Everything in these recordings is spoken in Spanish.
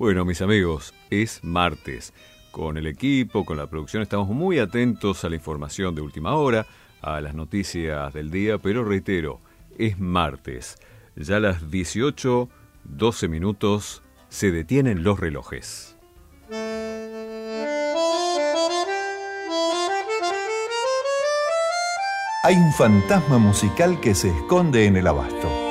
Bueno, mis amigos, es martes. Con el equipo, con la producción, estamos muy atentos a la información de última hora, a las noticias del día, pero reitero, es martes. Ya a las 18, 12 minutos se detienen los relojes. Hay un fantasma musical que se esconde en el abasto.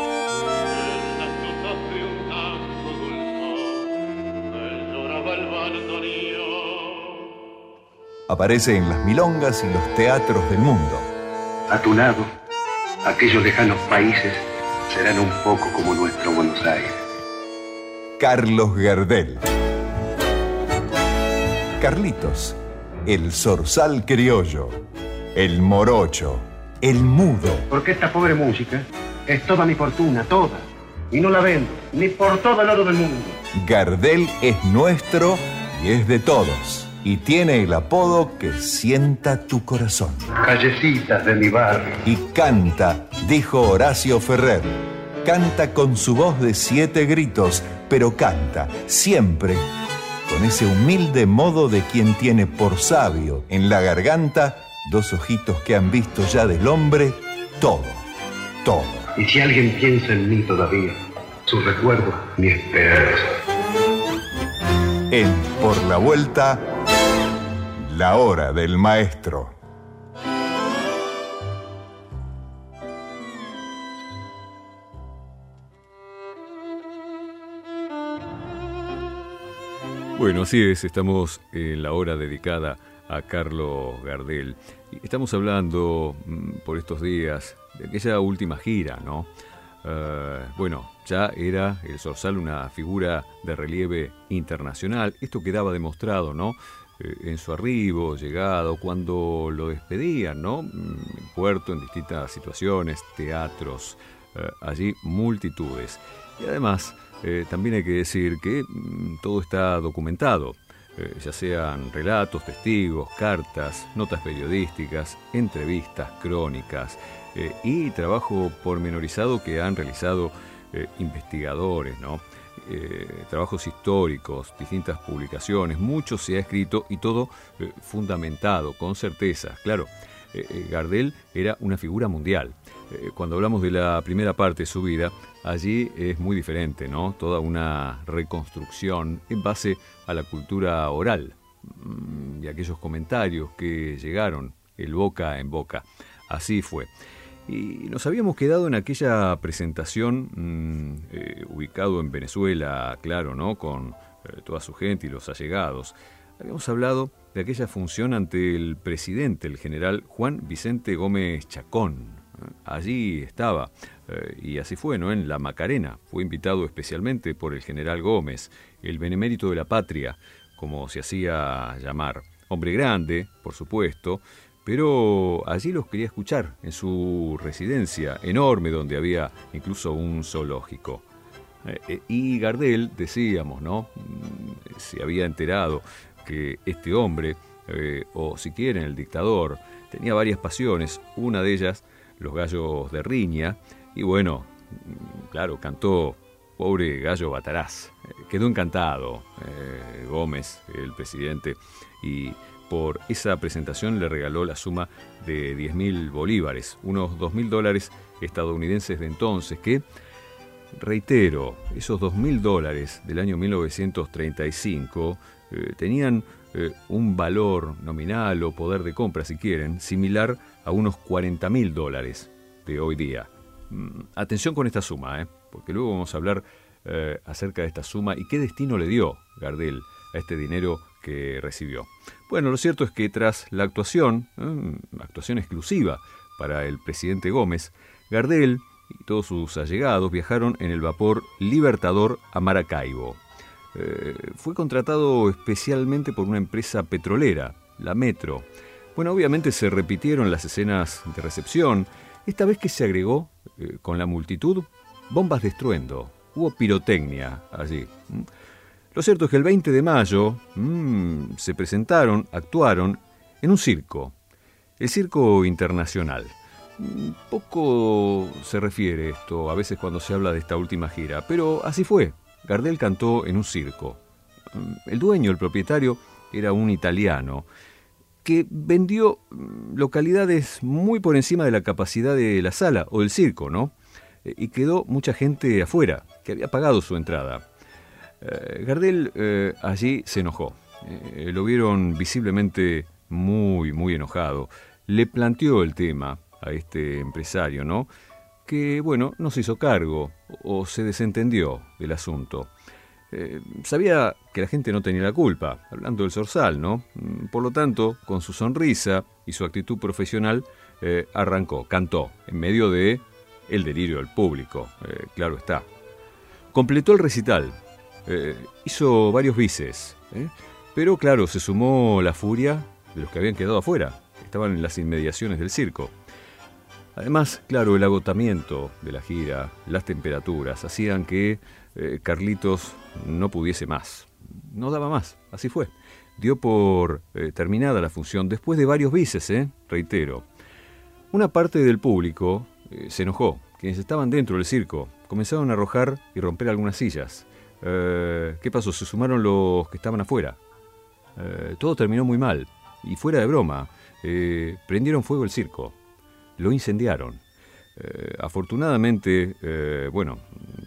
Aparece en las milongas y los teatros del mundo. A tu lado, aquellos lejanos países serán un poco como nuestro Buenos Aires. Carlos Gardel. Carlitos, el zorzal criollo, el morocho, el mudo. Porque esta pobre música es toda mi fortuna, toda. Y no la vendo, ni por todo el oro del mundo. Gardel es nuestro y es de todos y tiene el apodo que sienta tu corazón. Callecitas de mi barrio. Y canta, dijo Horacio Ferrer. Canta con su voz de siete gritos, pero canta siempre con ese humilde modo de quien tiene por sabio en la garganta dos ojitos que han visto ya del hombre todo, todo. Y si alguien piensa en mí todavía, su recuerdo, mi esperanza. En Por la Vuelta la hora del maestro. Bueno, así es, estamos en la hora dedicada a Carlos Gardel. Estamos hablando mm, por estos días de aquella última gira, ¿no? Eh, bueno, ya era el Sorsal una figura de relieve internacional. Esto quedaba demostrado, ¿no? Eh, en su arribo, llegado, cuando lo despedían, ¿no? Mm, en puerto, en distintas situaciones, teatros, eh, allí multitudes. Y además, eh, también hay que decir que mm, todo está documentado, ya sean relatos, testigos, cartas, notas periodísticas, entrevistas, crónicas y trabajo pormenorizado que han realizado investigadores, ¿no? Eh, trabajos históricos, distintas publicaciones, mucho se ha escrito y todo eh, fundamentado, con certeza. Claro, eh, Gardel era una figura mundial. cuando hablamos de la primera parte de su vida, allí es muy diferente, ¿no? Toda una reconstrucción en base a la cultura oral mm, y aquellos comentarios que llegaron el boca en boca. Así fue. Y nos habíamos quedado en aquella presentación mm, eh, ubicado en Venezuela, claro, ¿no? Con eh, toda su gente y los allegados. Habíamos hablado de aquella función ante el presidente, el general Juan Vicente Gómez Chacón. Allí estaba, eh, y así fue, ¿no? En la Macarena. Fue invitado especialmente por el general Gómez, el benemérito de la patria, como se hacía llamar. Hombre grande, por supuesto, pero allí los quería escuchar, en su residencia enorme donde había incluso un zoológico. Eh, eh, y Gardel, decíamos, ¿no? Mm, se había enterado que este hombre, eh, o si quieren el dictador, tenía varias pasiones, una de ellas los gallos de riña, y bueno, mm, claro, cantó Pobre Gallo Bataraz. Quedó encantado Gómez, el presidente, y por esa presentación le regaló la suma de 10.000 bolívares, unos 2.000 dólares estadounidenses de entonces, que, reitero, esos 2.000 dólares del año 1935 eh, tenían eh, un valor nominal o poder de compra, si quieren, similar a unos 40.000 dólares de hoy día. Mm, atención con esta suma, ¿eh? porque luego vamos a hablar acerca de esta suma y qué destino le dio Gardel a este dinero que recibió. Bueno, lo cierto es que tras la actuación, actuación exclusiva para el presidente Gómez, Gardel y todos sus allegados viajaron en el vapor Libertador a Maracaibo. Eh, fue contratado especialmente por una empresa petrolera, la Metro. Bueno, obviamente se repitieron las escenas de recepción, esta vez que se agregó, eh, con la multitud, bombas de estruendo. Hubo pirotecnia allí. Lo cierto es que el 20 de mayo mm, se presentaron, actuaron en un circo, el Circo Internacional. Mm, poco se refiere esto a veces cuando se habla de esta última gira, pero así fue. Gardel cantó en un circo, El dueño, el propietario, era un italiano que vendió mm, localidades muy por encima de la capacidad de la sala o del circo, ¿no? Eh, y quedó mucha gente afuera, que había pagado su entrada. Eh, Gardel eh, allí se enojó. lo vieron visiblemente muy, muy enojado. Le planteó el tema a este empresario, ¿no? Que, bueno, no se hizo cargo o se desentendió del asunto. Eh, sabía que la gente no tenía la culpa, hablando del Sorsal, ¿no? Mm, por lo tanto, con su sonrisa y su actitud profesional, eh, arrancó, cantó, en medio de el delirio del público, eh, claro está. Completó el recital, hizo varios bices, pero claro, se sumó la furia de los que habían quedado afuera, estaban en las inmediaciones del circo. Además, claro, el agotamiento de la gira, las temperaturas, hacían que eh, Carlitos no pudiese más. No daba más, así fue. Dio por eh, terminada la función después de varios bices, ¿eh? reitero. Una parte del público se enojó. Quienes estaban dentro del circo comenzaron a arrojar y romper algunas sillas. ¿Qué pasó? Se sumaron los que estaban afuera. todo terminó muy mal. Y fuera de broma, prendieron fuego el circo. Lo incendiaron. Eh, afortunadamente, eh, bueno,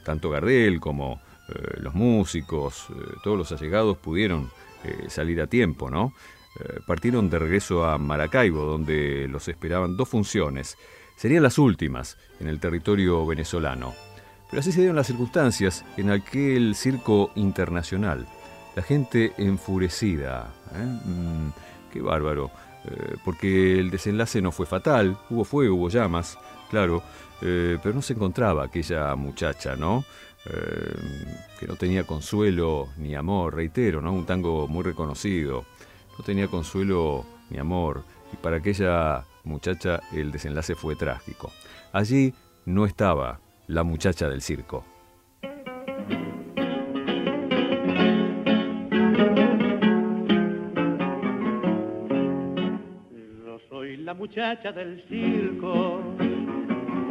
tanto Gardel como eh, los músicos, todos los allegados pudieron salir a tiempo, ¿no? partieron de regreso a Maracaibo, donde los esperaban dos funciones. Serían las últimas en el territorio venezolano. Pero así se dieron las circunstancias en aquel circo internacional. La gente enfurecida. Mm, qué bárbaro. porque el desenlace no fue fatal, hubo fuego, hubo llamas, claro, eh, pero no se encontraba aquella muchacha, ¿no? Eh, que no tenía consuelo ni amor, reitero, ¿no? Un tango muy reconocido. No tenía consuelo ni amor. Y para aquella muchacha el desenlace fue trágico. Allí no estaba la muchacha del circo. Yo soy la muchacha del circo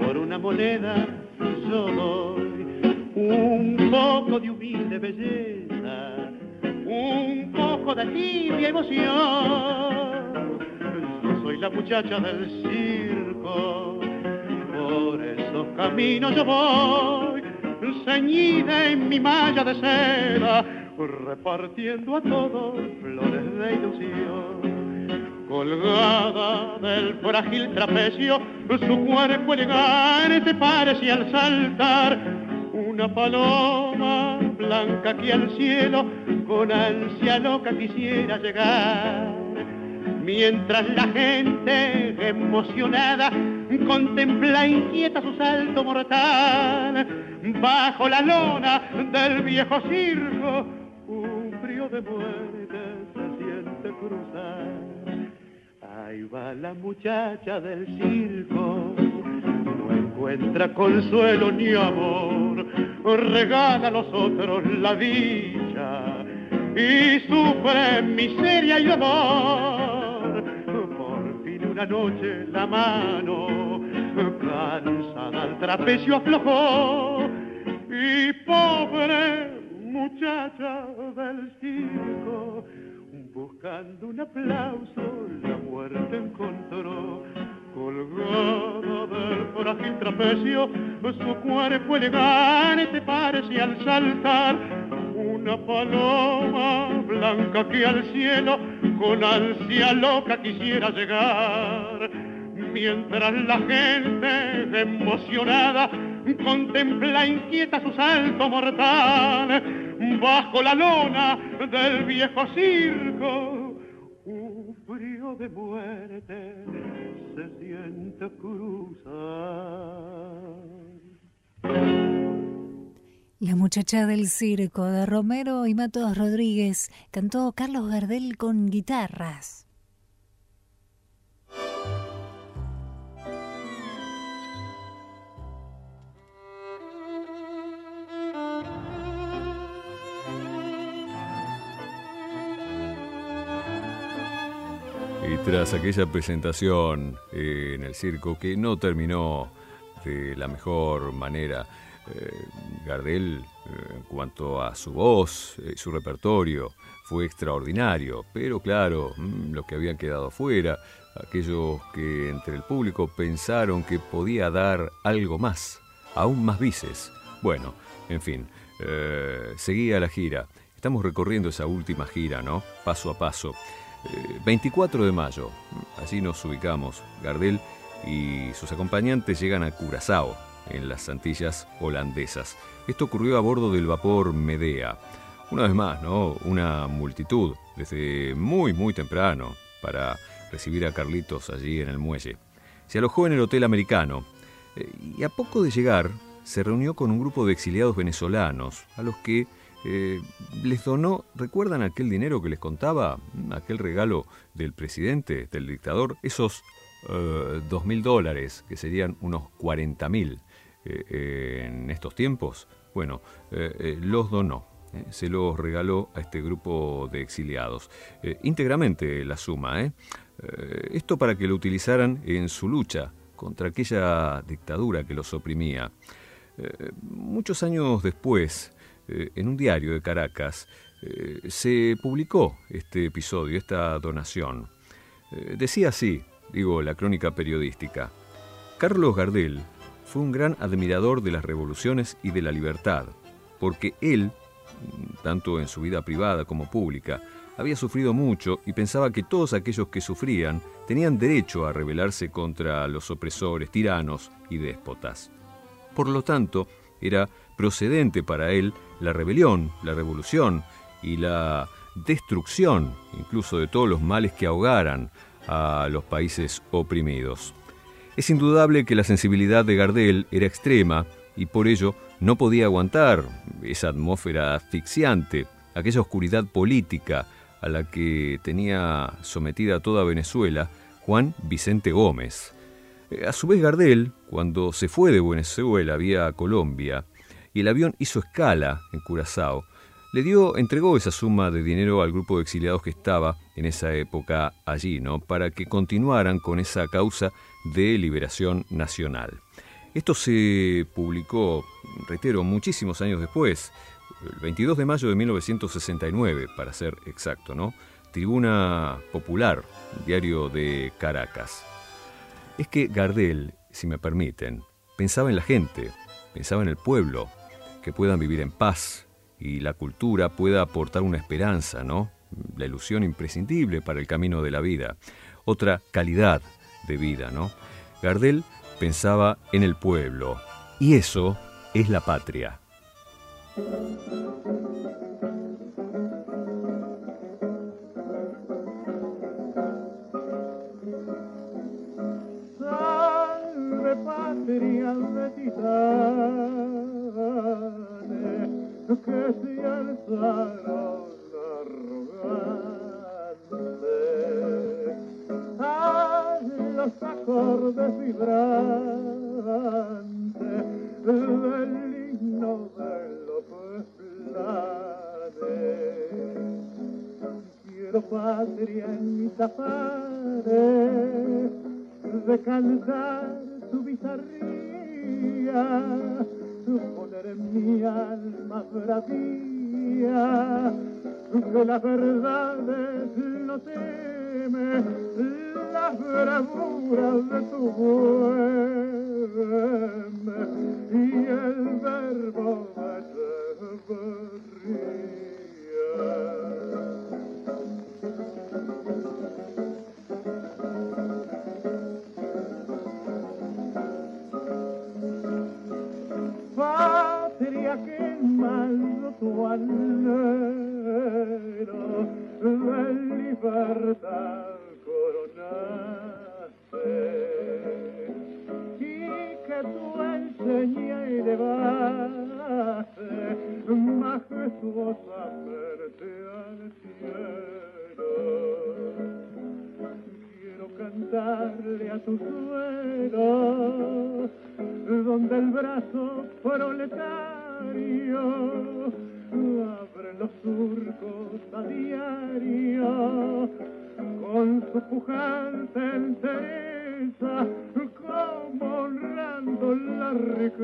por una moneda yo doy un poco de humilde belleza, un poco de tibia emoción. Yo soy la muchacha del circo, por esos caminos yo voy, ceñida en mi malla de seda, repartiendo a todos flores de ilusión colgada del frágil trapecio, su cuerpo elegante parece al saltar una paloma blanca que al cielo con ansia loca quisiera llegar. Mientras la gente emocionada contempla inquieta su salto mortal, bajo la lona del viejo circo, un frío de muerte se siente cruzar. Ahí va la muchacha del circo, no encuentra consuelo ni amor, regala a los otros la dicha y sufre miseria y dolor. Una noche la mano, cansada al trapecio aflojó y pobre muchacha del circo Buscando un aplauso, la muerte encontró. Colgada del frágil trapecio, su cuerpo elegante parece al saltar una paloma blanca que al cielo con ansia loca quisiera llegar. Mientras la gente emocionada contempla inquieta su salto mortal, bajo la lona del viejo circo, un frío de muerte se siente cruzar. La muchacha del circo de Romero y Matos Rodríguez cantó Carlos Gardel con guitarras. Y tras aquella presentación eh, en el circo que no terminó de la mejor manera, Gardel, en cuanto a su voz, su repertorio, fue extraordinario, pero claro, mm, los que habían quedado fuera, aquellos que entre el público pensaron que podía dar algo más, aún más vices. Bueno, en fin, seguía la gira. Estamos recorriendo esa última gira, ¿no? Paso a paso. 24 de mayo, así nos ubicamos. Gardel y sus acompañantes llegan a Curazao, en las Antillas holandesas. Esto ocurrió a bordo del vapor Medea. Una vez más, ¿no? Una multitud, desde muy, muy temprano, para recibir a Carlitos allí en el muelle. Se alojó en el Hotel Americano eh, y a poco de llegar se reunió con un grupo de exiliados venezolanos, a los que eh, les donó, ¿recuerdan aquel dinero que les contaba? Aquel regalo del presidente, del dictador, esos eh, dos mil dólares, que serían unos 40 mil eh, en estos tiempos. Bueno, los donó. Se los regaló a este grupo de exiliados. íntegramente la suma. esto para que lo utilizaran en su lucha contra aquella dictadura que los oprimía. muchos años después, eh, en un diario de Caracas eh, se publicó este episodio, esta donación. Eh, decía así, digo, la crónica periodística, Carlos Gardel fue un gran admirador de las revoluciones y de la libertad, porque él, tanto en su vida privada como pública, había sufrido mucho y pensaba que todos aquellos que sufrían tenían derecho a rebelarse contra los opresores, tiranos y déspotas. Por lo tanto, era procedente para él la rebelión, la revolución y la destrucción incluso de todos los males que ahogaran a los países oprimidos. Es indudable que la sensibilidad de Gardel era extrema y por ello no podía aguantar esa atmósfera asfixiante, aquella oscuridad política a la que tenía sometida toda Venezuela Juan Vicente Gómez. A su vez Gardel, cuando se fue de Venezuela vía Colombia, y el avión hizo escala en Curazao, le dio, entregó esa suma de dinero al grupo de exiliados que estaba en esa época allí, ¿no? Para que continuaran con esa causa de liberación nacional. Esto se publicó, reitero, muchísimos años después, el 22 de mayo de 1969, para ser exacto, ¿no? Tribuna Popular, diario de Caracas. Es que Gardel, si me permiten, pensaba en la gente, pensaba en el pueblo, que puedan vivir en paz y la cultura pueda aportar una esperanza, ¿no? La ilusión imprescindible para el camino de la vida, otra calidad de vida, ¿no? Gardel pensaba en el pueblo y eso es la patria. patria que se los acordes vibrantes del himno de los planes. Quiero patria en mis afares de cantar tu bizarría poner en mi alma bravía, que la verdad no teme las bravuras de tu poema y el verbo cabeza, como honrando la riqueza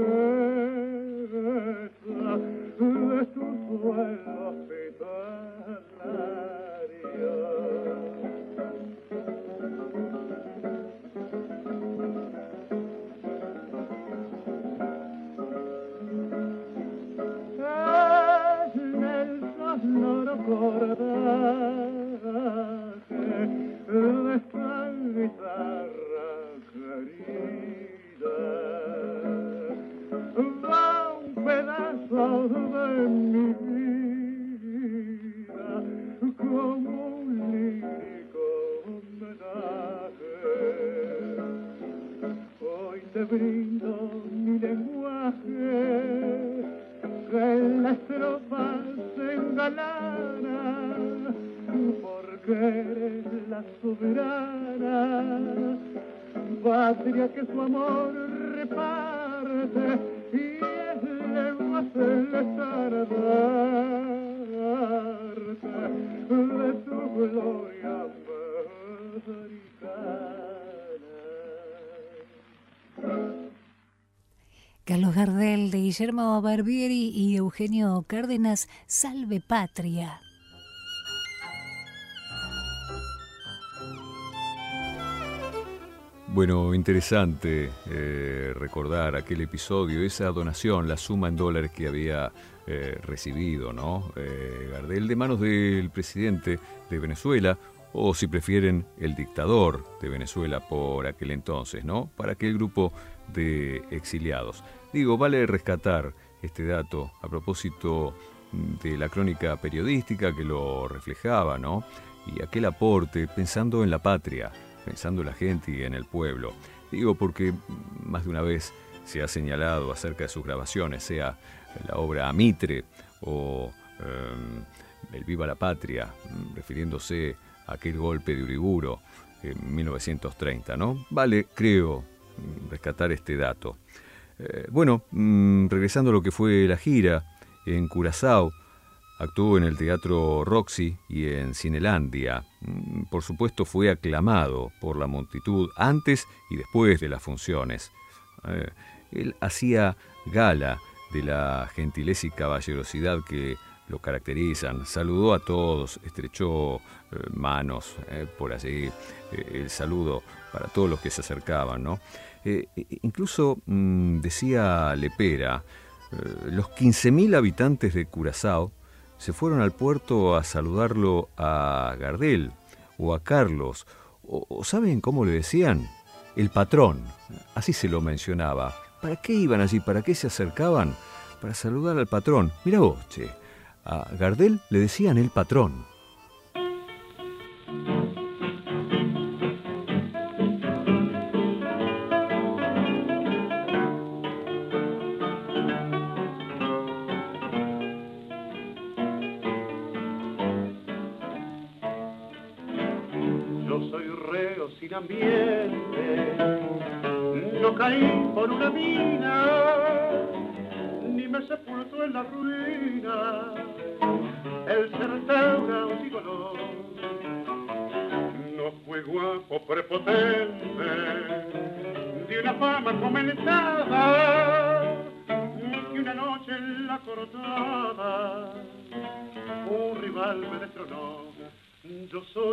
de tu suelo hospitalario. Guillermo Barbieri y Eugenio Cárdenas, Salve Patria. Bueno, interesante eh, recordar aquel episodio, esa donación, la suma en dólares que había eh, recibido, ¿no? Eh, Gardel de manos del presidente de Venezuela, o si prefieren, el dictador de Venezuela por aquel entonces, ¿no? Para aquel grupo de exiliados. Digo, vale rescatar este dato a propósito de la crónica periodística que lo reflejaba, ¿no? Y aquel aporte pensando en la patria, pensando en la gente y en el pueblo. Digo porque más de una vez se ha señalado acerca de sus grabaciones, sea la obra Amitre o em, El Viva la Patria, refiriéndose a aquel golpe de Uriburo en 1930, ¿no? Vale, creo, rescatar este dato. Eh, bueno, mm, regresando a lo que fue la gira, en Curazao actuó en el Teatro Roxy y en Cinelandia. Mm, por supuesto fue aclamado por la multitud antes y después de las funciones. Eh, él hacía gala de la gentileza y caballerosidad que lo caracterizan. Saludó a todos, estrechó eh, manos por allí, el saludo para todos los que se acercaban, ¿no? Eh, incluso mm, decía Lepera, eh, los 15.000 habitantes de Curazao se fueron al puerto a saludarlo a Gardel o a Carlos, o, ¿saben cómo le decían? El patrón, así se lo mencionaba. ¿Para qué iban allí? ¿Para qué se acercaban? Para saludar al patrón. Mira vos, che, a Gardel le decían el patrón.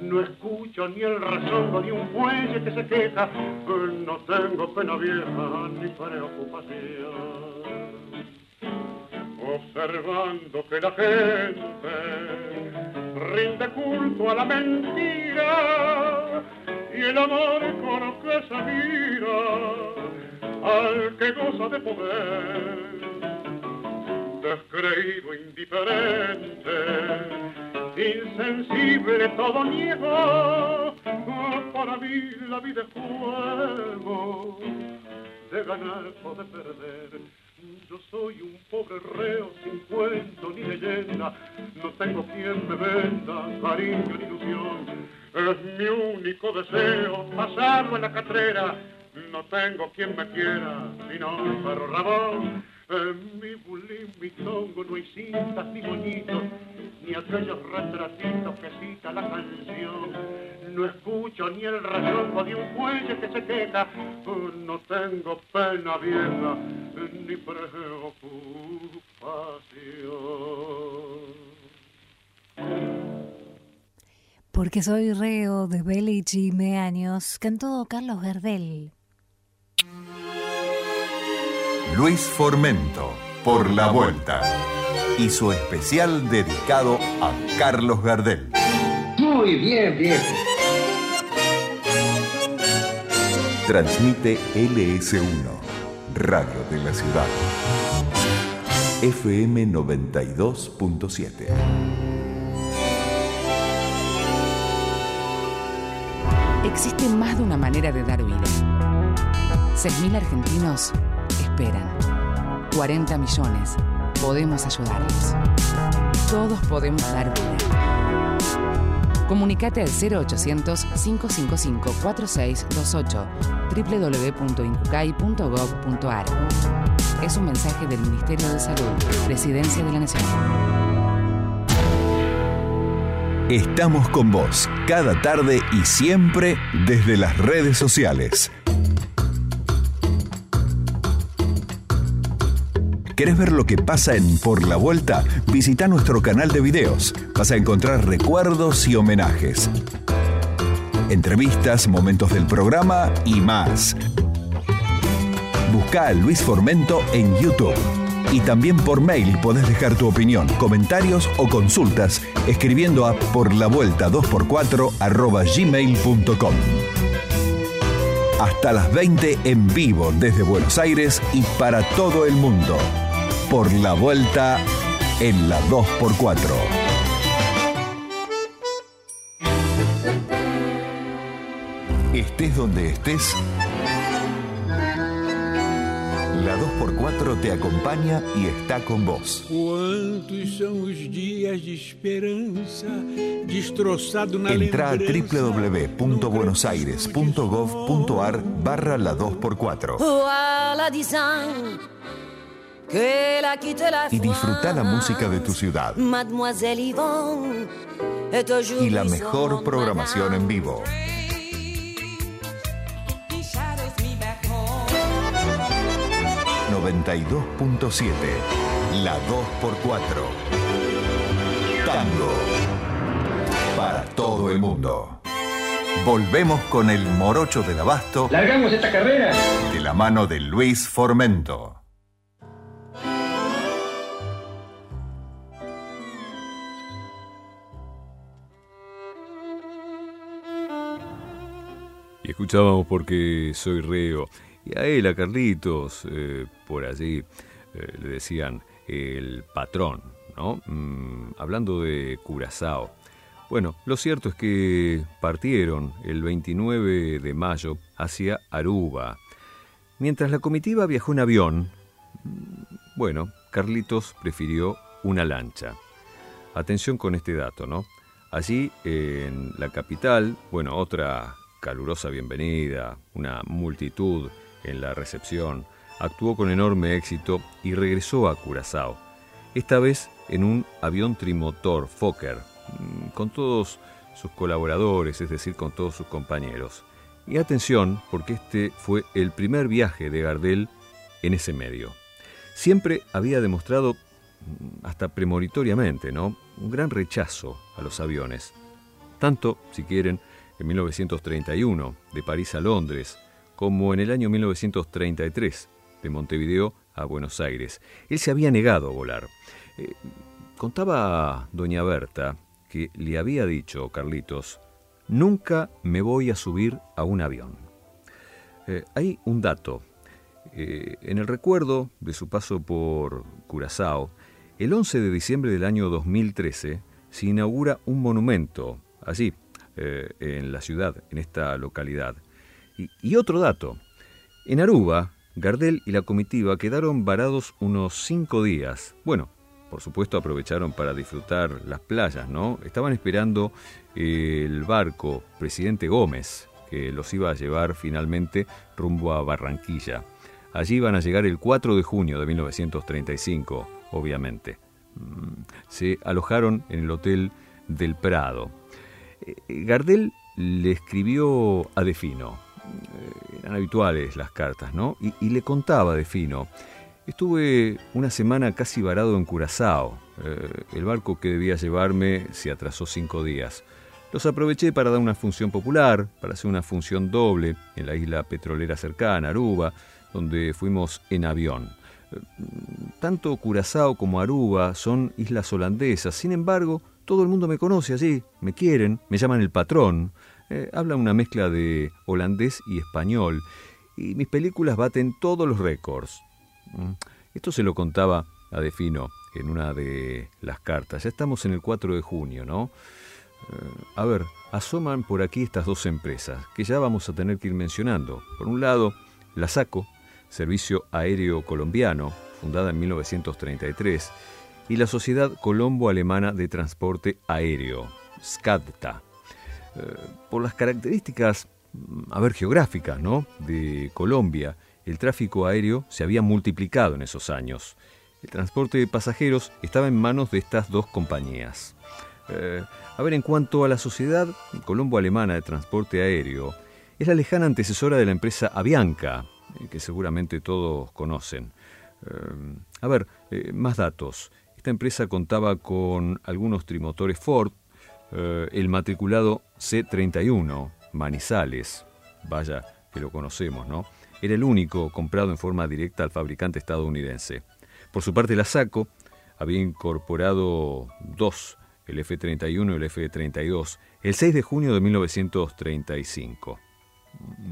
No escucho ni el rezongo ni un fuelle que se queja, no tengo pena vieja ni preocupación. Observando que la gente rinde culto a la mentira, y el amor con que se mira al que goza de poder. Descreído, indiferente, insensible, todo niego, para mí la vida es juego de ganar o de perder. Yo soy un pobre reo sin cuento ni leyenda, no tengo quien me venda cariño ni ilusión. Es mi único deseo pasarlo en la catrera, no tengo quien me quiera sino un perro rabón. En mi bulín, mi tongo no hay cintas ni moñitos, ni aquellos retratitos que cita la canción. No escucho ni el rayoco de un cuello que se queja, no tengo pena vieja ni preocupación. Porque soy reo de Belichi me años, cantó Carlos Gardel. Luis Formento, por la vuelta. Y su especial dedicado a Carlos Gardel. Muy bien, viejo. Transmite LS1, Radio de la Ciudad. FM 92.7. Existe más de una manera de dar vida. 6.000 argentinos esperan. 40 millones. Podemos ayudarlos. Todos podemos dar vida. Comunicate al 0800-555-4628 www.incucay.gov.ar Es un mensaje del Ministerio de Salud, Presidencia de la Nación. Estamos con vos cada tarde y siempre desde las redes sociales. ¿Querés ver lo que pasa en Por la Vuelta? Visita nuestro canal de videos. Vas a encontrar recuerdos y homenajes. Entrevistas, momentos del programa y más. Busca a Luis Formento en YouTube. Y también por mail podés dejar tu opinión, comentarios o consultas escribiendo a por la vuelta 2x4 arroba gmail.com. Hasta las 20 en vivo desde Buenos Aires y para todo el mundo. Por la vuelta en la 2x4. Estés donde estés, la 2x4 te acompaña y está con vos. Quantos são os dias de esperança destroçado na Entra a www.buenosaires.gov.ar barra la 2x4 y disfruta la música de tu ciudad y la mejor programación en vivo. son 92.7 La 2x4 Tango para todo el mundo. Volvemos con el morocho del abasto ¿Largamos esta carrera? de la mano de Luis Formento. Escuchábamos porque soy reo. Y a él, a Carlitos, eh, por allí, eh, le decían el patrón, ¿no? Mm, hablando de Curazao. Bueno, lo cierto es que partieron el 29 de mayo hacia Aruba. Mientras la comitiva viajó en avión, mm, bueno, Carlitos prefirió una lancha. Atención con este dato, ¿no? Allí en la capital, bueno, otra calurosa bienvenida, una multitud en la recepción, actuó con enorme éxito y regresó a Curazao, esta vez en un avión trimotor Fokker, mm, con todos sus colaboradores, es decir, con todos sus compañeros. Y atención, porque este fue el primer viaje de Gardel en ese medio. Siempre había demostrado, mm, hasta premonitoriamente, ¿no? un gran rechazo a los aviones. Tanto, si quieren, en 1931, de París a Londres, como en el año 1933, de Montevideo a Buenos Aires. Él se había negado a volar. Eh, contaba doña Berta que le había dicho Carlitos, nunca me voy a subir a un avión. Eh, hay un dato. Eh, en el recuerdo de su paso por Curazao, el 11 de diciembre del año 2013 se inaugura un monumento allí, eh, en la ciudad, en esta localidad. Y, y otro dato, en Aruba Gardel y la comitiva quedaron varados unos cinco días. Bueno, por supuesto aprovecharon para disfrutar las playas, ¿no? Estaban esperando el barco Presidente Gómez, que los iba a llevar finalmente rumbo a Barranquilla. Allí iban a llegar el 4 de junio de 1935, obviamente. Mm, se alojaron en el Hotel del Prado. Eh, Gardel le escribió a Defino. Eh, eran habituales las cartas, ¿no? Y, le contaba a Defino. Estuve una semana casi varado en Curazao. Eh, el barco que debía llevarme se atrasó cinco días. Los aproveché para dar una función popular, para hacer una función doble en la isla petrolera cercana, Aruba, donde fuimos en avión. Tanto Curazao como Aruba son islas holandesas, sin embargo, todo el mundo me conoce allí, me quieren, me llaman el patrón, eh, hablan una mezcla de holandés y español, y mis películas baten todos los récords. Mm. Esto se lo contaba a Defino en una de las cartas. Ya estamos en el 4 de junio, ¿no? Eh, a ver, asoman por aquí estas dos empresas, que ya vamos a tener que ir mencionando. Por un lado, la SACO, Servicio Aéreo Colombiano, fundada en 1933, y la Sociedad Colombo-Alemana de Transporte Aéreo, SCADTA. Eh, por las características, mm, a ver, geográficas, ¿no? De Colombia, el tráfico aéreo se había multiplicado en esos años. El transporte de pasajeros estaba en manos de estas dos compañías. Eh, a ver, en cuanto a la Sociedad Colombo-Alemana de Transporte Aéreo, es la lejana antecesora de la empresa Avianca, eh, que seguramente todos conocen. A ver, más datos. Esta empresa contaba con algunos trimotores Ford, el matriculado C31, Manizales, vaya que lo conocemos, ¿no? Era el único comprado en forma directa al fabricante estadounidense. Por su parte, la SACO había incorporado dos, el F-31 y el F-32, el 6 de junio de 1935.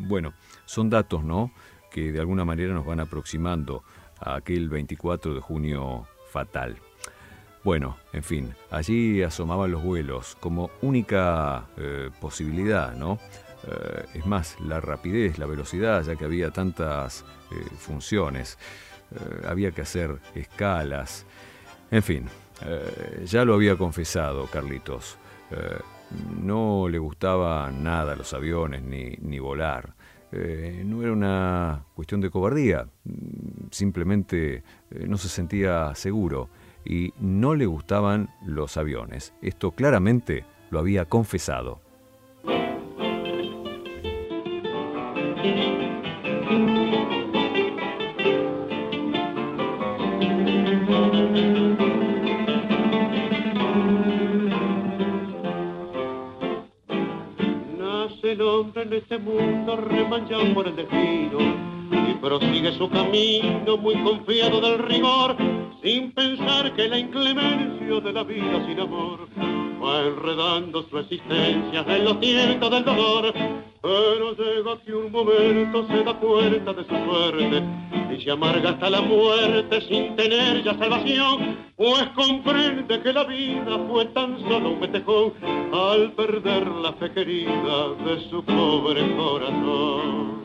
Bueno, son datos, ¿no? que de alguna manera nos van aproximando a aquel 24 de junio fatal. Bueno, en fin, allí asomaban los vuelos como única eh, posibilidad, ¿no? Eh, es más, la rapidez, la velocidad, ya que había tantas eh, funciones, había que hacer escalas, en fin, ya lo había confesado Carlitos, no le gustaba nada los aviones ni, ni volar. No era una cuestión de cobardía, simplemente eh, no se sentía seguro y no le gustaban los aviones. Esto claramente lo había confesado. en este mundo remanchado por el destino y prosigue su camino muy confiado del rigor sin pensar que la inclemencia de la vida sin amor va enredando su existencia en los tientos del dolor pero llega que un momento se da cuenta de su suerte y se amarga hasta la muerte sin tener ya salvación, pues comprende que la vida fue tan solo un metejón al perder la fe querida de su pobre corazón.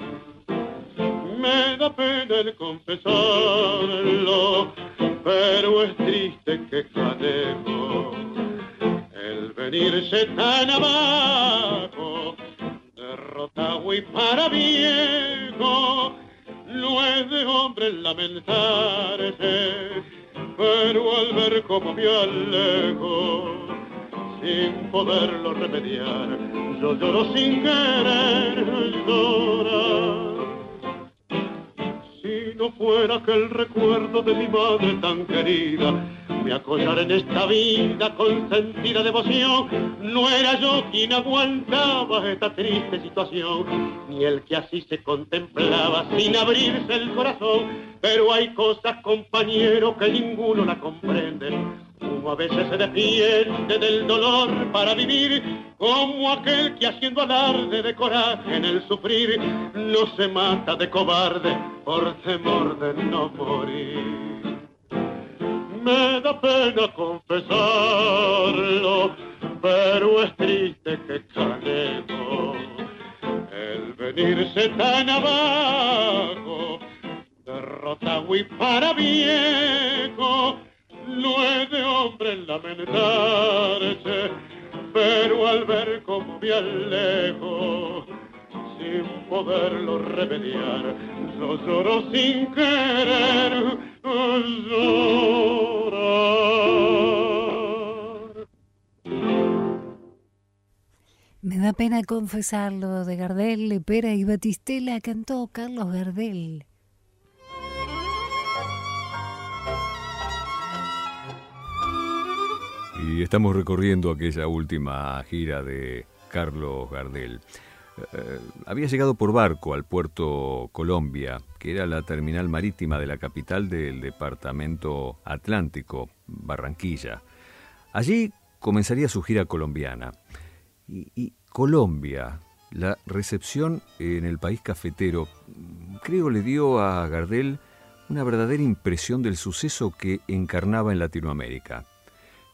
Me da pena el confesarlo, pero es triste que cademos el venirse tan abajo derrotado y para viejo, no es de hombre lamentarse, pero al ver como me alejo, sin poderlo remediar, yo lloro sin querer llorar. Si no fuera aquel recuerdo de mi madre tan querida, me acollar en esta vida con sentida devoción. No era yo quien aguantaba esta triste situación, ni el que así se contemplaba sin abrirse el corazón. Pero hay cosas, compañero, que ninguno la comprende. Uno a veces se defiende del dolor para vivir, como aquel que haciendo alarde de coraje en el sufrir, no se mata de cobarde por temor de no morir. Me da pena confesarlo, pero es triste que canemos el venirse tan abajo, fui para viejo, no es de hombre lamentarse, pero al ver cómo me alejo, sin poderlo remediar, yo lloro sin querer llorar. Me da pena confesarlo, de Gardel, Lepera y Batistela cantó Carlos Gardel. Y estamos recorriendo aquella última gira de Carlos Gardel. Eh, había llegado por barco al puerto Colombia, que era la terminal marítima de la capital del departamento Atlántico, Barranquilla. Allí comenzaría su gira colombiana. Y, y Colombia, la recepción en el país cafetero, creo le dio a Gardel una verdadera impresión del suceso que encarnaba en Latinoamérica.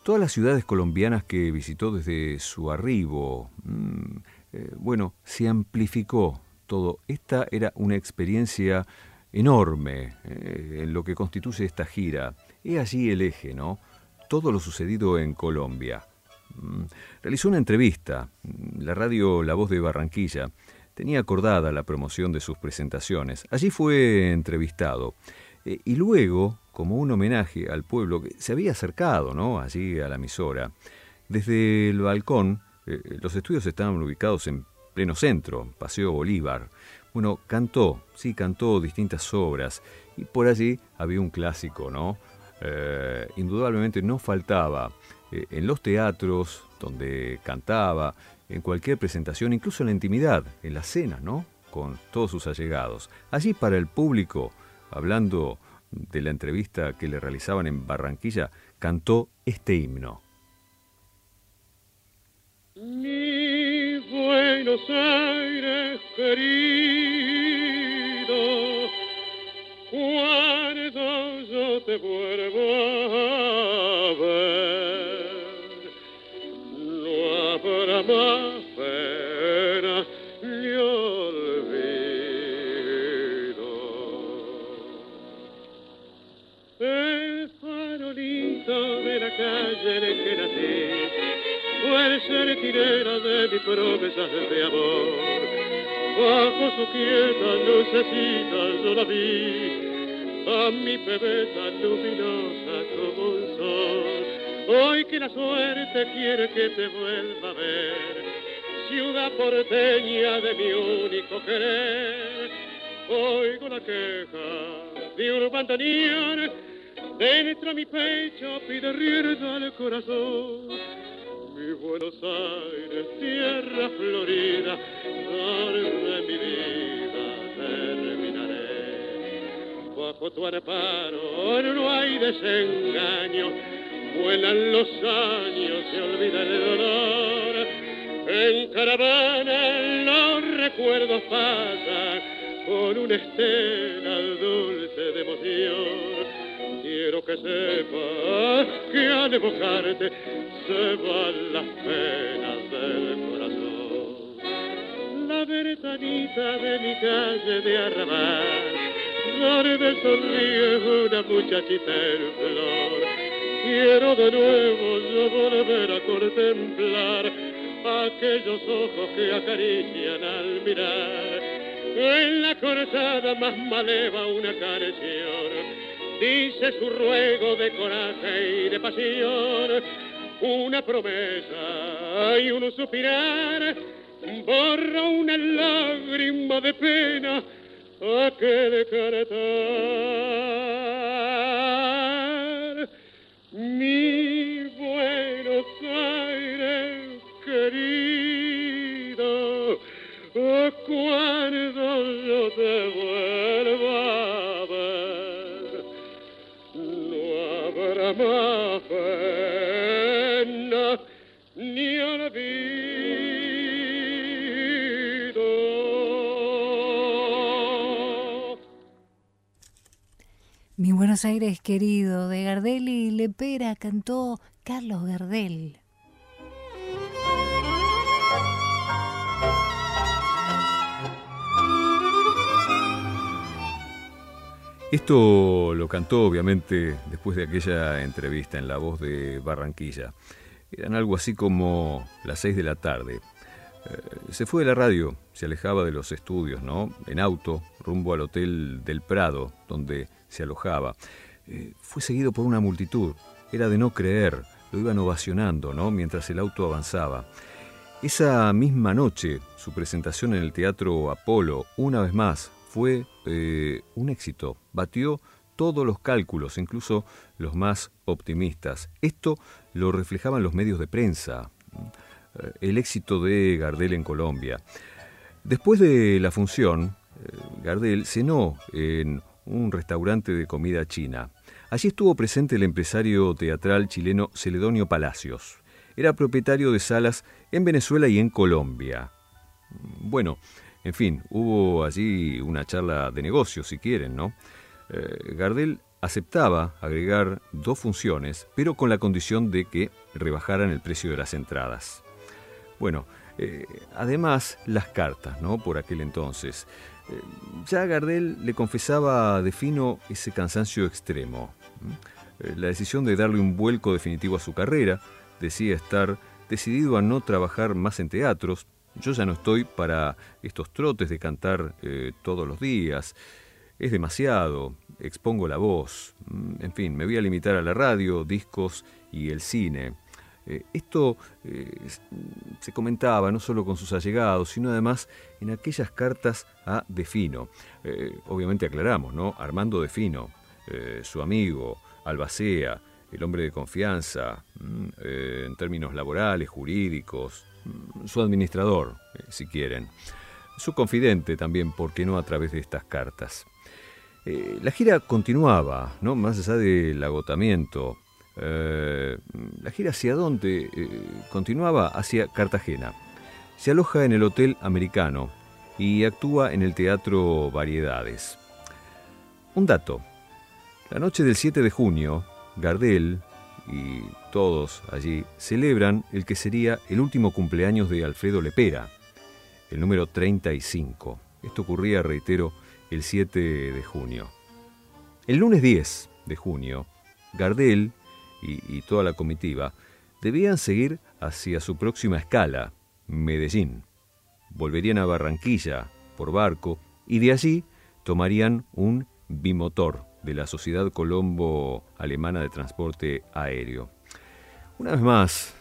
Todas las ciudades colombianas que visitó desde su arribo, mmm, eh, bueno, se amplificó todo. Esta era una experiencia enorme eh, en lo que constituye esta gira. Es allí el eje, ¿no? Todo lo sucedido en Colombia. Mm, realizó una entrevista. La radio La Voz de Barranquilla tenía acordada la promoción de sus presentaciones. Allí fue entrevistado. Eh, y luego, como un homenaje al pueblo que se había acercado, ¿no? Allí a la emisora, desde el balcón eh, los estudios estaban ubicados en pleno centro, Paseo Bolívar. Bueno, cantó, sí, cantó distintas obras y por allí había un clásico, ¿no? Eh, indudablemente no faltaba eh, en los teatros donde cantaba, en cualquier presentación, incluso en la intimidad, en las cenas, ¿no? Con todos sus allegados. Allí para el público, hablando de la entrevista que le realizaban en Barranquilla, cantó este himno. Mi Buenos Aires querido, cuando yo te vuelvo a ver, no habrá más fue sentinela de mis promesas de amor. Bajo su quieta lucecita yo la vi, a mi bebé tan luminosa como un sol. Hoy que la suerte quiere que te vuelva a ver, ciudad porteña de mi único querer. Oigo la queja de un bandoneón, dentro mi pecho pide rienda al corazón mi Buenos Aires, tierra florida, donde mi vida terminaré. Bajo tu amparo no hay desengaño, vuelan los años, se olvida el dolor. En caravana los recuerdos pasan con una estela dulce de emoción quiero que sepas que al evocarte se van las penas del corazón. La ventanita de mi calle de arrabal, donde sonríe una muchachita en flor. Quiero de nuevo yo volver a contemplar aquellos ojos que acarician al mirar. En la cortada más maleva una canción dice su ruego de coraje y de pasión, una promesa y un suspirar, borra una lágrima de pena aquel caretar. Mi Buenos Aires querido, cuando yo te vuelva Mi Buenos Aires querido, de Gardel y Lepera cantó Carlos Gardel. Esto lo cantó obviamente después de aquella entrevista en La Voz de Barranquilla. Eran algo así como las seis de la tarde. Eh, se fue de la radio, se alejaba de los estudios, ¿no? En auto, rumbo al Hotel del Prado, donde se alojaba. Eh, fue seguido por una multitud. Era de no creer. Lo iban ovacionando, ¿no? Mientras el auto avanzaba. Esa misma noche, su presentación en el Teatro Apolo, una vez más, fue eh, un éxito. Batió todos los cálculos, incluso los más optimistas. Esto lo reflejaban los medios de prensa. Eh, el éxito de Gardel en Colombia. Después de la función, eh, Gardel cenó en un restaurante de comida china. Allí estuvo presente el empresario teatral chileno Celedonio Palacios. Era propietario de salas en Venezuela y en Colombia. Bueno, en fin, hubo allí una charla de negocios, si quieren, ¿no? Eh, Gardel aceptaba agregar dos funciones, pero con la condición de que rebajaran el precio de las entradas. Bueno, eh, además las cartas, ¿no? Por aquel entonces. Eh, ya Gardel le confesaba de fino ese cansancio extremo. la decisión de darle un vuelco definitivo a su carrera, decía estar decidido a no trabajar más en teatros, yo ya no estoy para estos trotes de cantar eh, todos los días. Es demasiado, expongo la voz. Mm, en fin, me voy a limitar a la radio, discos y el cine. Eh, esto eh, se comentaba no solo con sus allegados, sino además en aquellas cartas a Defino. obviamente aclaramos, ¿no? Armando Defino, su amigo, Albacea, el hombre de confianza, mm, en términos laborales, jurídicos, su administrador, eh, si quieren, su confidente también, porque no a través de estas cartas. Eh, la gira continuaba, ¿no? más allá del agotamiento. Eh, la gira hacia dónde? continuaba hacia Cartagena. Se aloja en el Hotel Americano y actúa en el Teatro Variedades. Un dato. La noche del 7 de junio, Gardel, y todos allí celebran el que sería el último cumpleaños de Alfredo Lepera, el número 35. Esto ocurría, reitero, el 7 de junio. El lunes 10 de junio, Gardel y, toda la comitiva debían seguir hacia su próxima escala, Medellín. Volverían a Barranquilla por barco y de allí tomarían un bimotor de la Sociedad Colombo Alemana de Transporte Aéreo. Una vez más,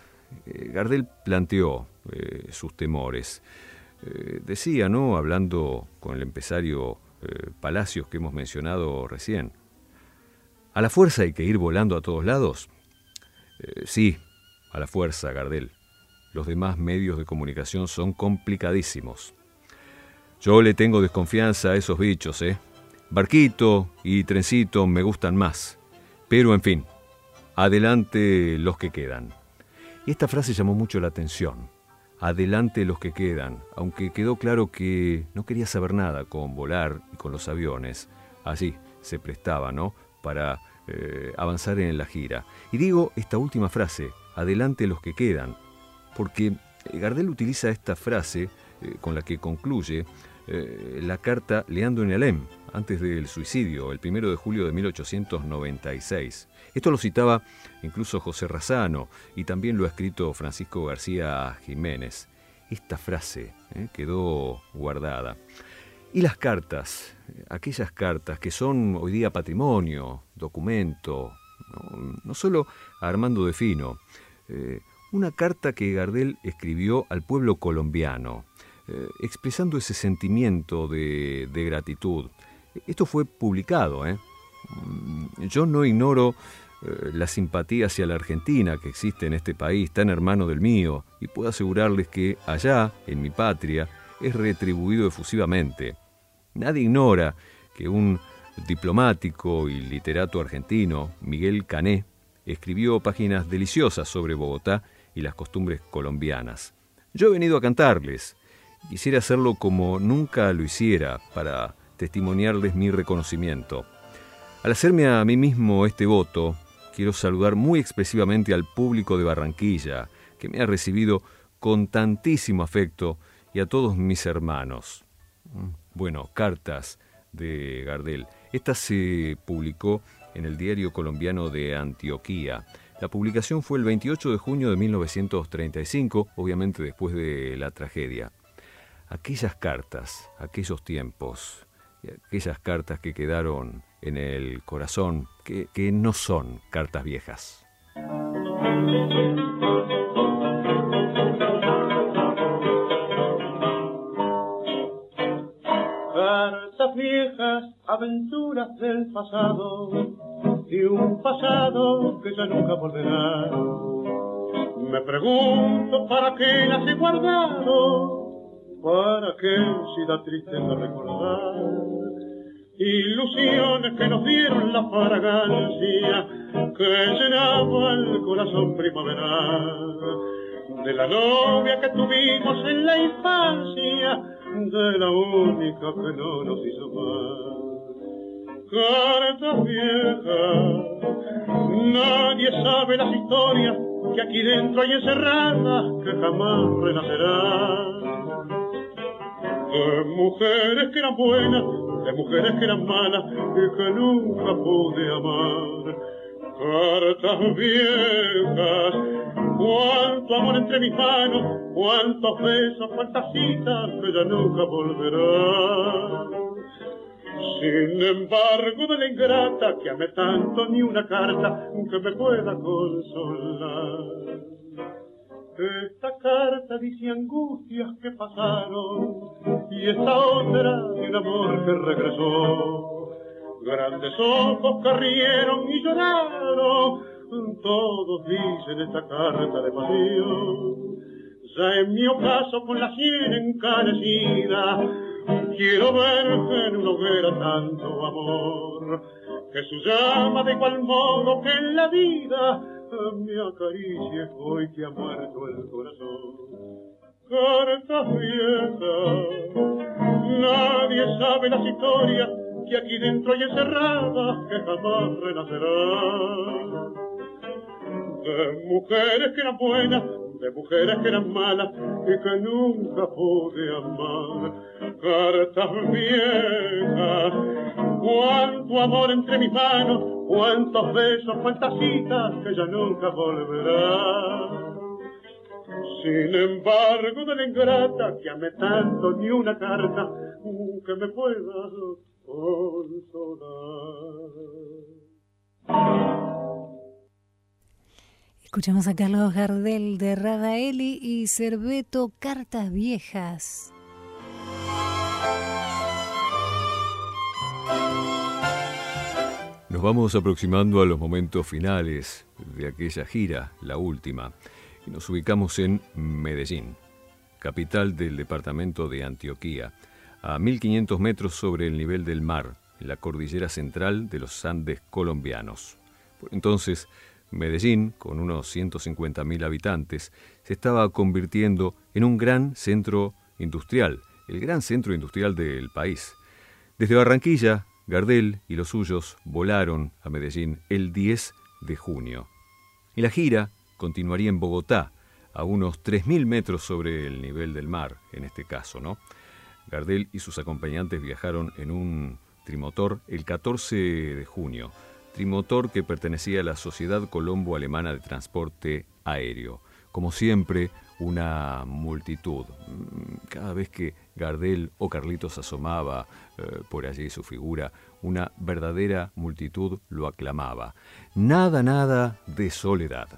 eh, Gardel planteó eh, sus temores. Eh, decía, ¿no? Hablando con el empresario Palacios que hemos mencionado recién. ¿A la fuerza hay que ir volando a todos lados? sí, a la fuerza, Gardel. Los demás medios de comunicación son complicadísimos. Yo le tengo desconfianza a esos bichos, ¿eh? Barquito y trencito me gustan más. Pero en fin, adelante los que quedan. Y esta frase llamó mucho la atención. Adelante los que quedan, aunque quedó claro que no quería saber nada con volar y con los aviones. Allí se prestaba, ¿no? Para eh, avanzar en la gira. Y digo esta última frase, adelante los que quedan, porque Gardel utiliza esta frase eh, con la que concluye eh, la carta Leandro Alem, antes del suicidio, el primero de julio de 1896. Esto lo citaba incluso José Razano y también lo ha escrito Francisco García Jiménez. Esta frase eh, quedó guardada. Y las cartas, aquellas cartas que son hoy día patrimonio, documento, no, solo a Armando de Fino, eh, una carta que Gardel escribió al pueblo colombiano, eh, expresando ese sentimiento de, gratitud. Esto fue publicado. ¿eh? Mm, yo no ignoro eh, la simpatía hacia la Argentina que existe en este país, tan hermano del mío, y puedo asegurarles que allá, en mi patria, es retribuido efusivamente. Nadie ignora que un diplomático y literato argentino, Miguel Cané, escribió páginas deliciosas sobre Bogotá y las costumbres colombianas. Yo he venido a cantarles, Quisiera hacerlo como nunca lo hiciera para testimoniarles mi reconocimiento. Al hacerme a mí mismo este voto, quiero saludar muy expresivamente al público de Barranquilla, que me ha recibido con tantísimo afecto, y a todos mis hermanos. Mm, bueno, cartas de Gardel. Esta se publicó en el diario colombiano de Antioquía. La publicación fue el 28 de junio de 1935, obviamente después de la tragedia. Aquellas cartas, aquellos tiempos, aquellas cartas que quedaron en el corazón, que, que no son cartas viejas. Cartas viejas, aventuras del pasado, y un pasado que ya nunca volverá. Me pregunto para qué las he guardado, para qué si da tristeza recordar ilusiones que nos dieron la fragancia que llenaba el corazón primaveral de la novia que tuvimos en la infancia, de la única que no nos hizo mal. Cartas viejas, nadie sabe las historias que aquí dentro hay encerradas que jamás renacerán. De mujeres que eran buenas de mujeres que eran malas y que nunca pude amar. Cartas viejas, cuánto amor entre mis manos, cuántos besos, cuántas citas que ya nunca volverán. Sin embargo, de la ingrata que amé tanto, ni una carta que me pueda consolar. Esta carta dice angustias que pasaron y esta otra de un amor que regresó. Grandes ojos que rieron y lloraron, todos dicen esta carta de pasión. Ya en mi ocaso con la sien encarecida, quiero ver en una hoguera tanto amor, que su llama de igual modo que en la vida me acaricie hoy que ha muerto el corazón. Cartas viejas, nadie sabe las historias que aquí dentro hay encerradas que jamás renacerán. De mujeres que eran buenas, de mujeres que eran malas y que nunca pude amar. Cartas viejas, cuánto amor entre mis manos, cuántos besos, cuántas citas que ya nunca volverán. Sin embargo, de la ingrata que amé tanto, ni una carta que me pueda consolar. Escuchamos a Carlos Gardel de Radaeli y Cerveto Cartas Viejas. Nos vamos aproximando a los momentos finales de aquella gira, la última, y nos ubicamos en Medellín, capital del departamento de Antioquía, a 1500 metros sobre el nivel del mar, en la cordillera central de los Andes colombianos. Por entonces, Medellín, con unos 150.000 habitantes, se estaba convirtiendo en un gran centro industrial, el gran centro industrial del país. Desde Barranquilla, Gardel y los suyos volaron a Medellín el 10 de junio. Y la gira continuaría en Bogotá, a unos 3.000 metros sobre el nivel del mar, en este caso, ¿no? Gardel y sus acompañantes viajaron en un trimotor el 14 de junio trimotor que pertenecía a la Sociedad Colombo-Alemana de Transporte Aéreo. Como siempre, una multitud. Cada vez que Gardel o Carlitos asomaba eh, por allí su figura, una verdadera multitud lo aclamaba. Nada, nada de soledad.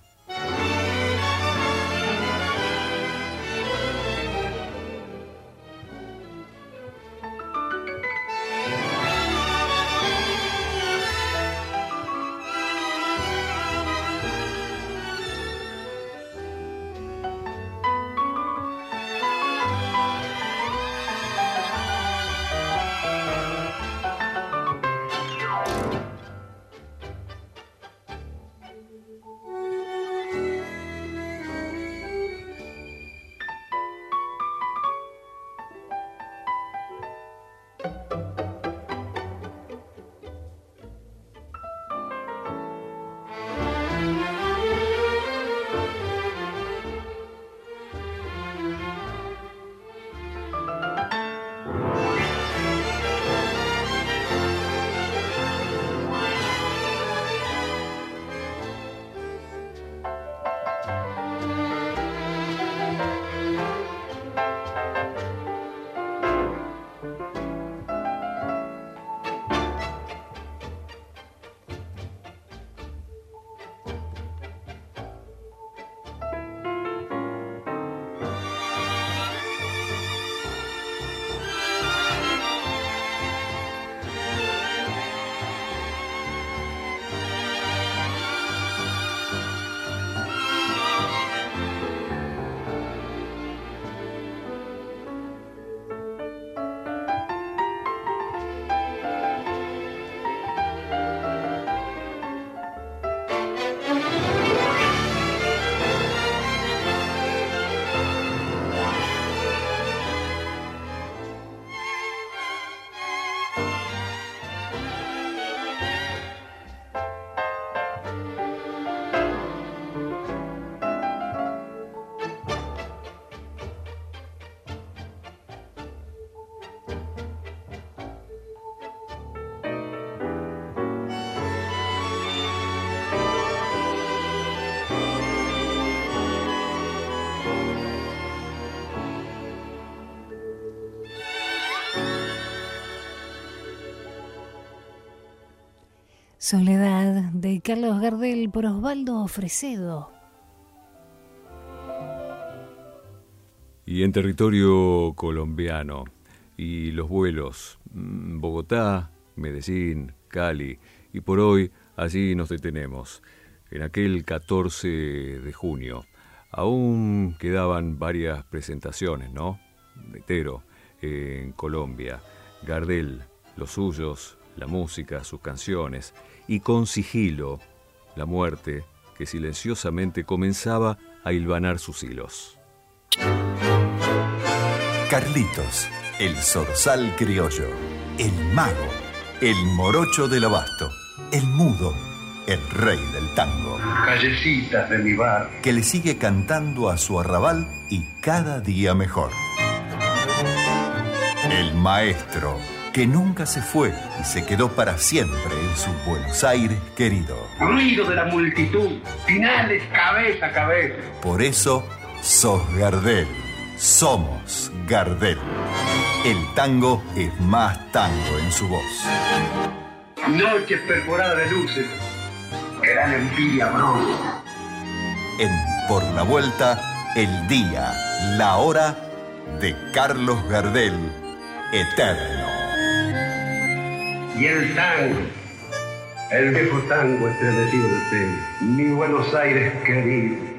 Soledad de Carlos Gardel por Osvaldo Fresedo. Y en territorio colombiano, y los vuelos, mm, Bogotá, Medellín, Cali, y por hoy allí nos detenemos, en aquel 14 de junio. Aún quedaban varias presentaciones, ¿no? Reitero, en Colombia, Gardel, los suyos, la música, sus canciones, y con sigilo la muerte que silenciosamente comenzaba a hilvanar sus hilos. Carlitos, el zorzal criollo, el mago, el morocho del abasto, el mudo, el rey del tango. Callecitas de mi bar. Que le sigue cantando a su arrabal y cada día mejor. El maestro, que nunca se fue y se quedó para siempre en su Buenos Aires querido. Ruido de la multitud, finales cabeza a cabeza. Por eso, sos Gardel. Somos Gardel. El tango es más tango en su voz. Noches perforadas de luces, gran envidia bronca. En Por la Vuelta, el día, la hora de Carlos Gardel, eterno. Y el tango, el viejo tango estremecido de mi Buenos Aires querido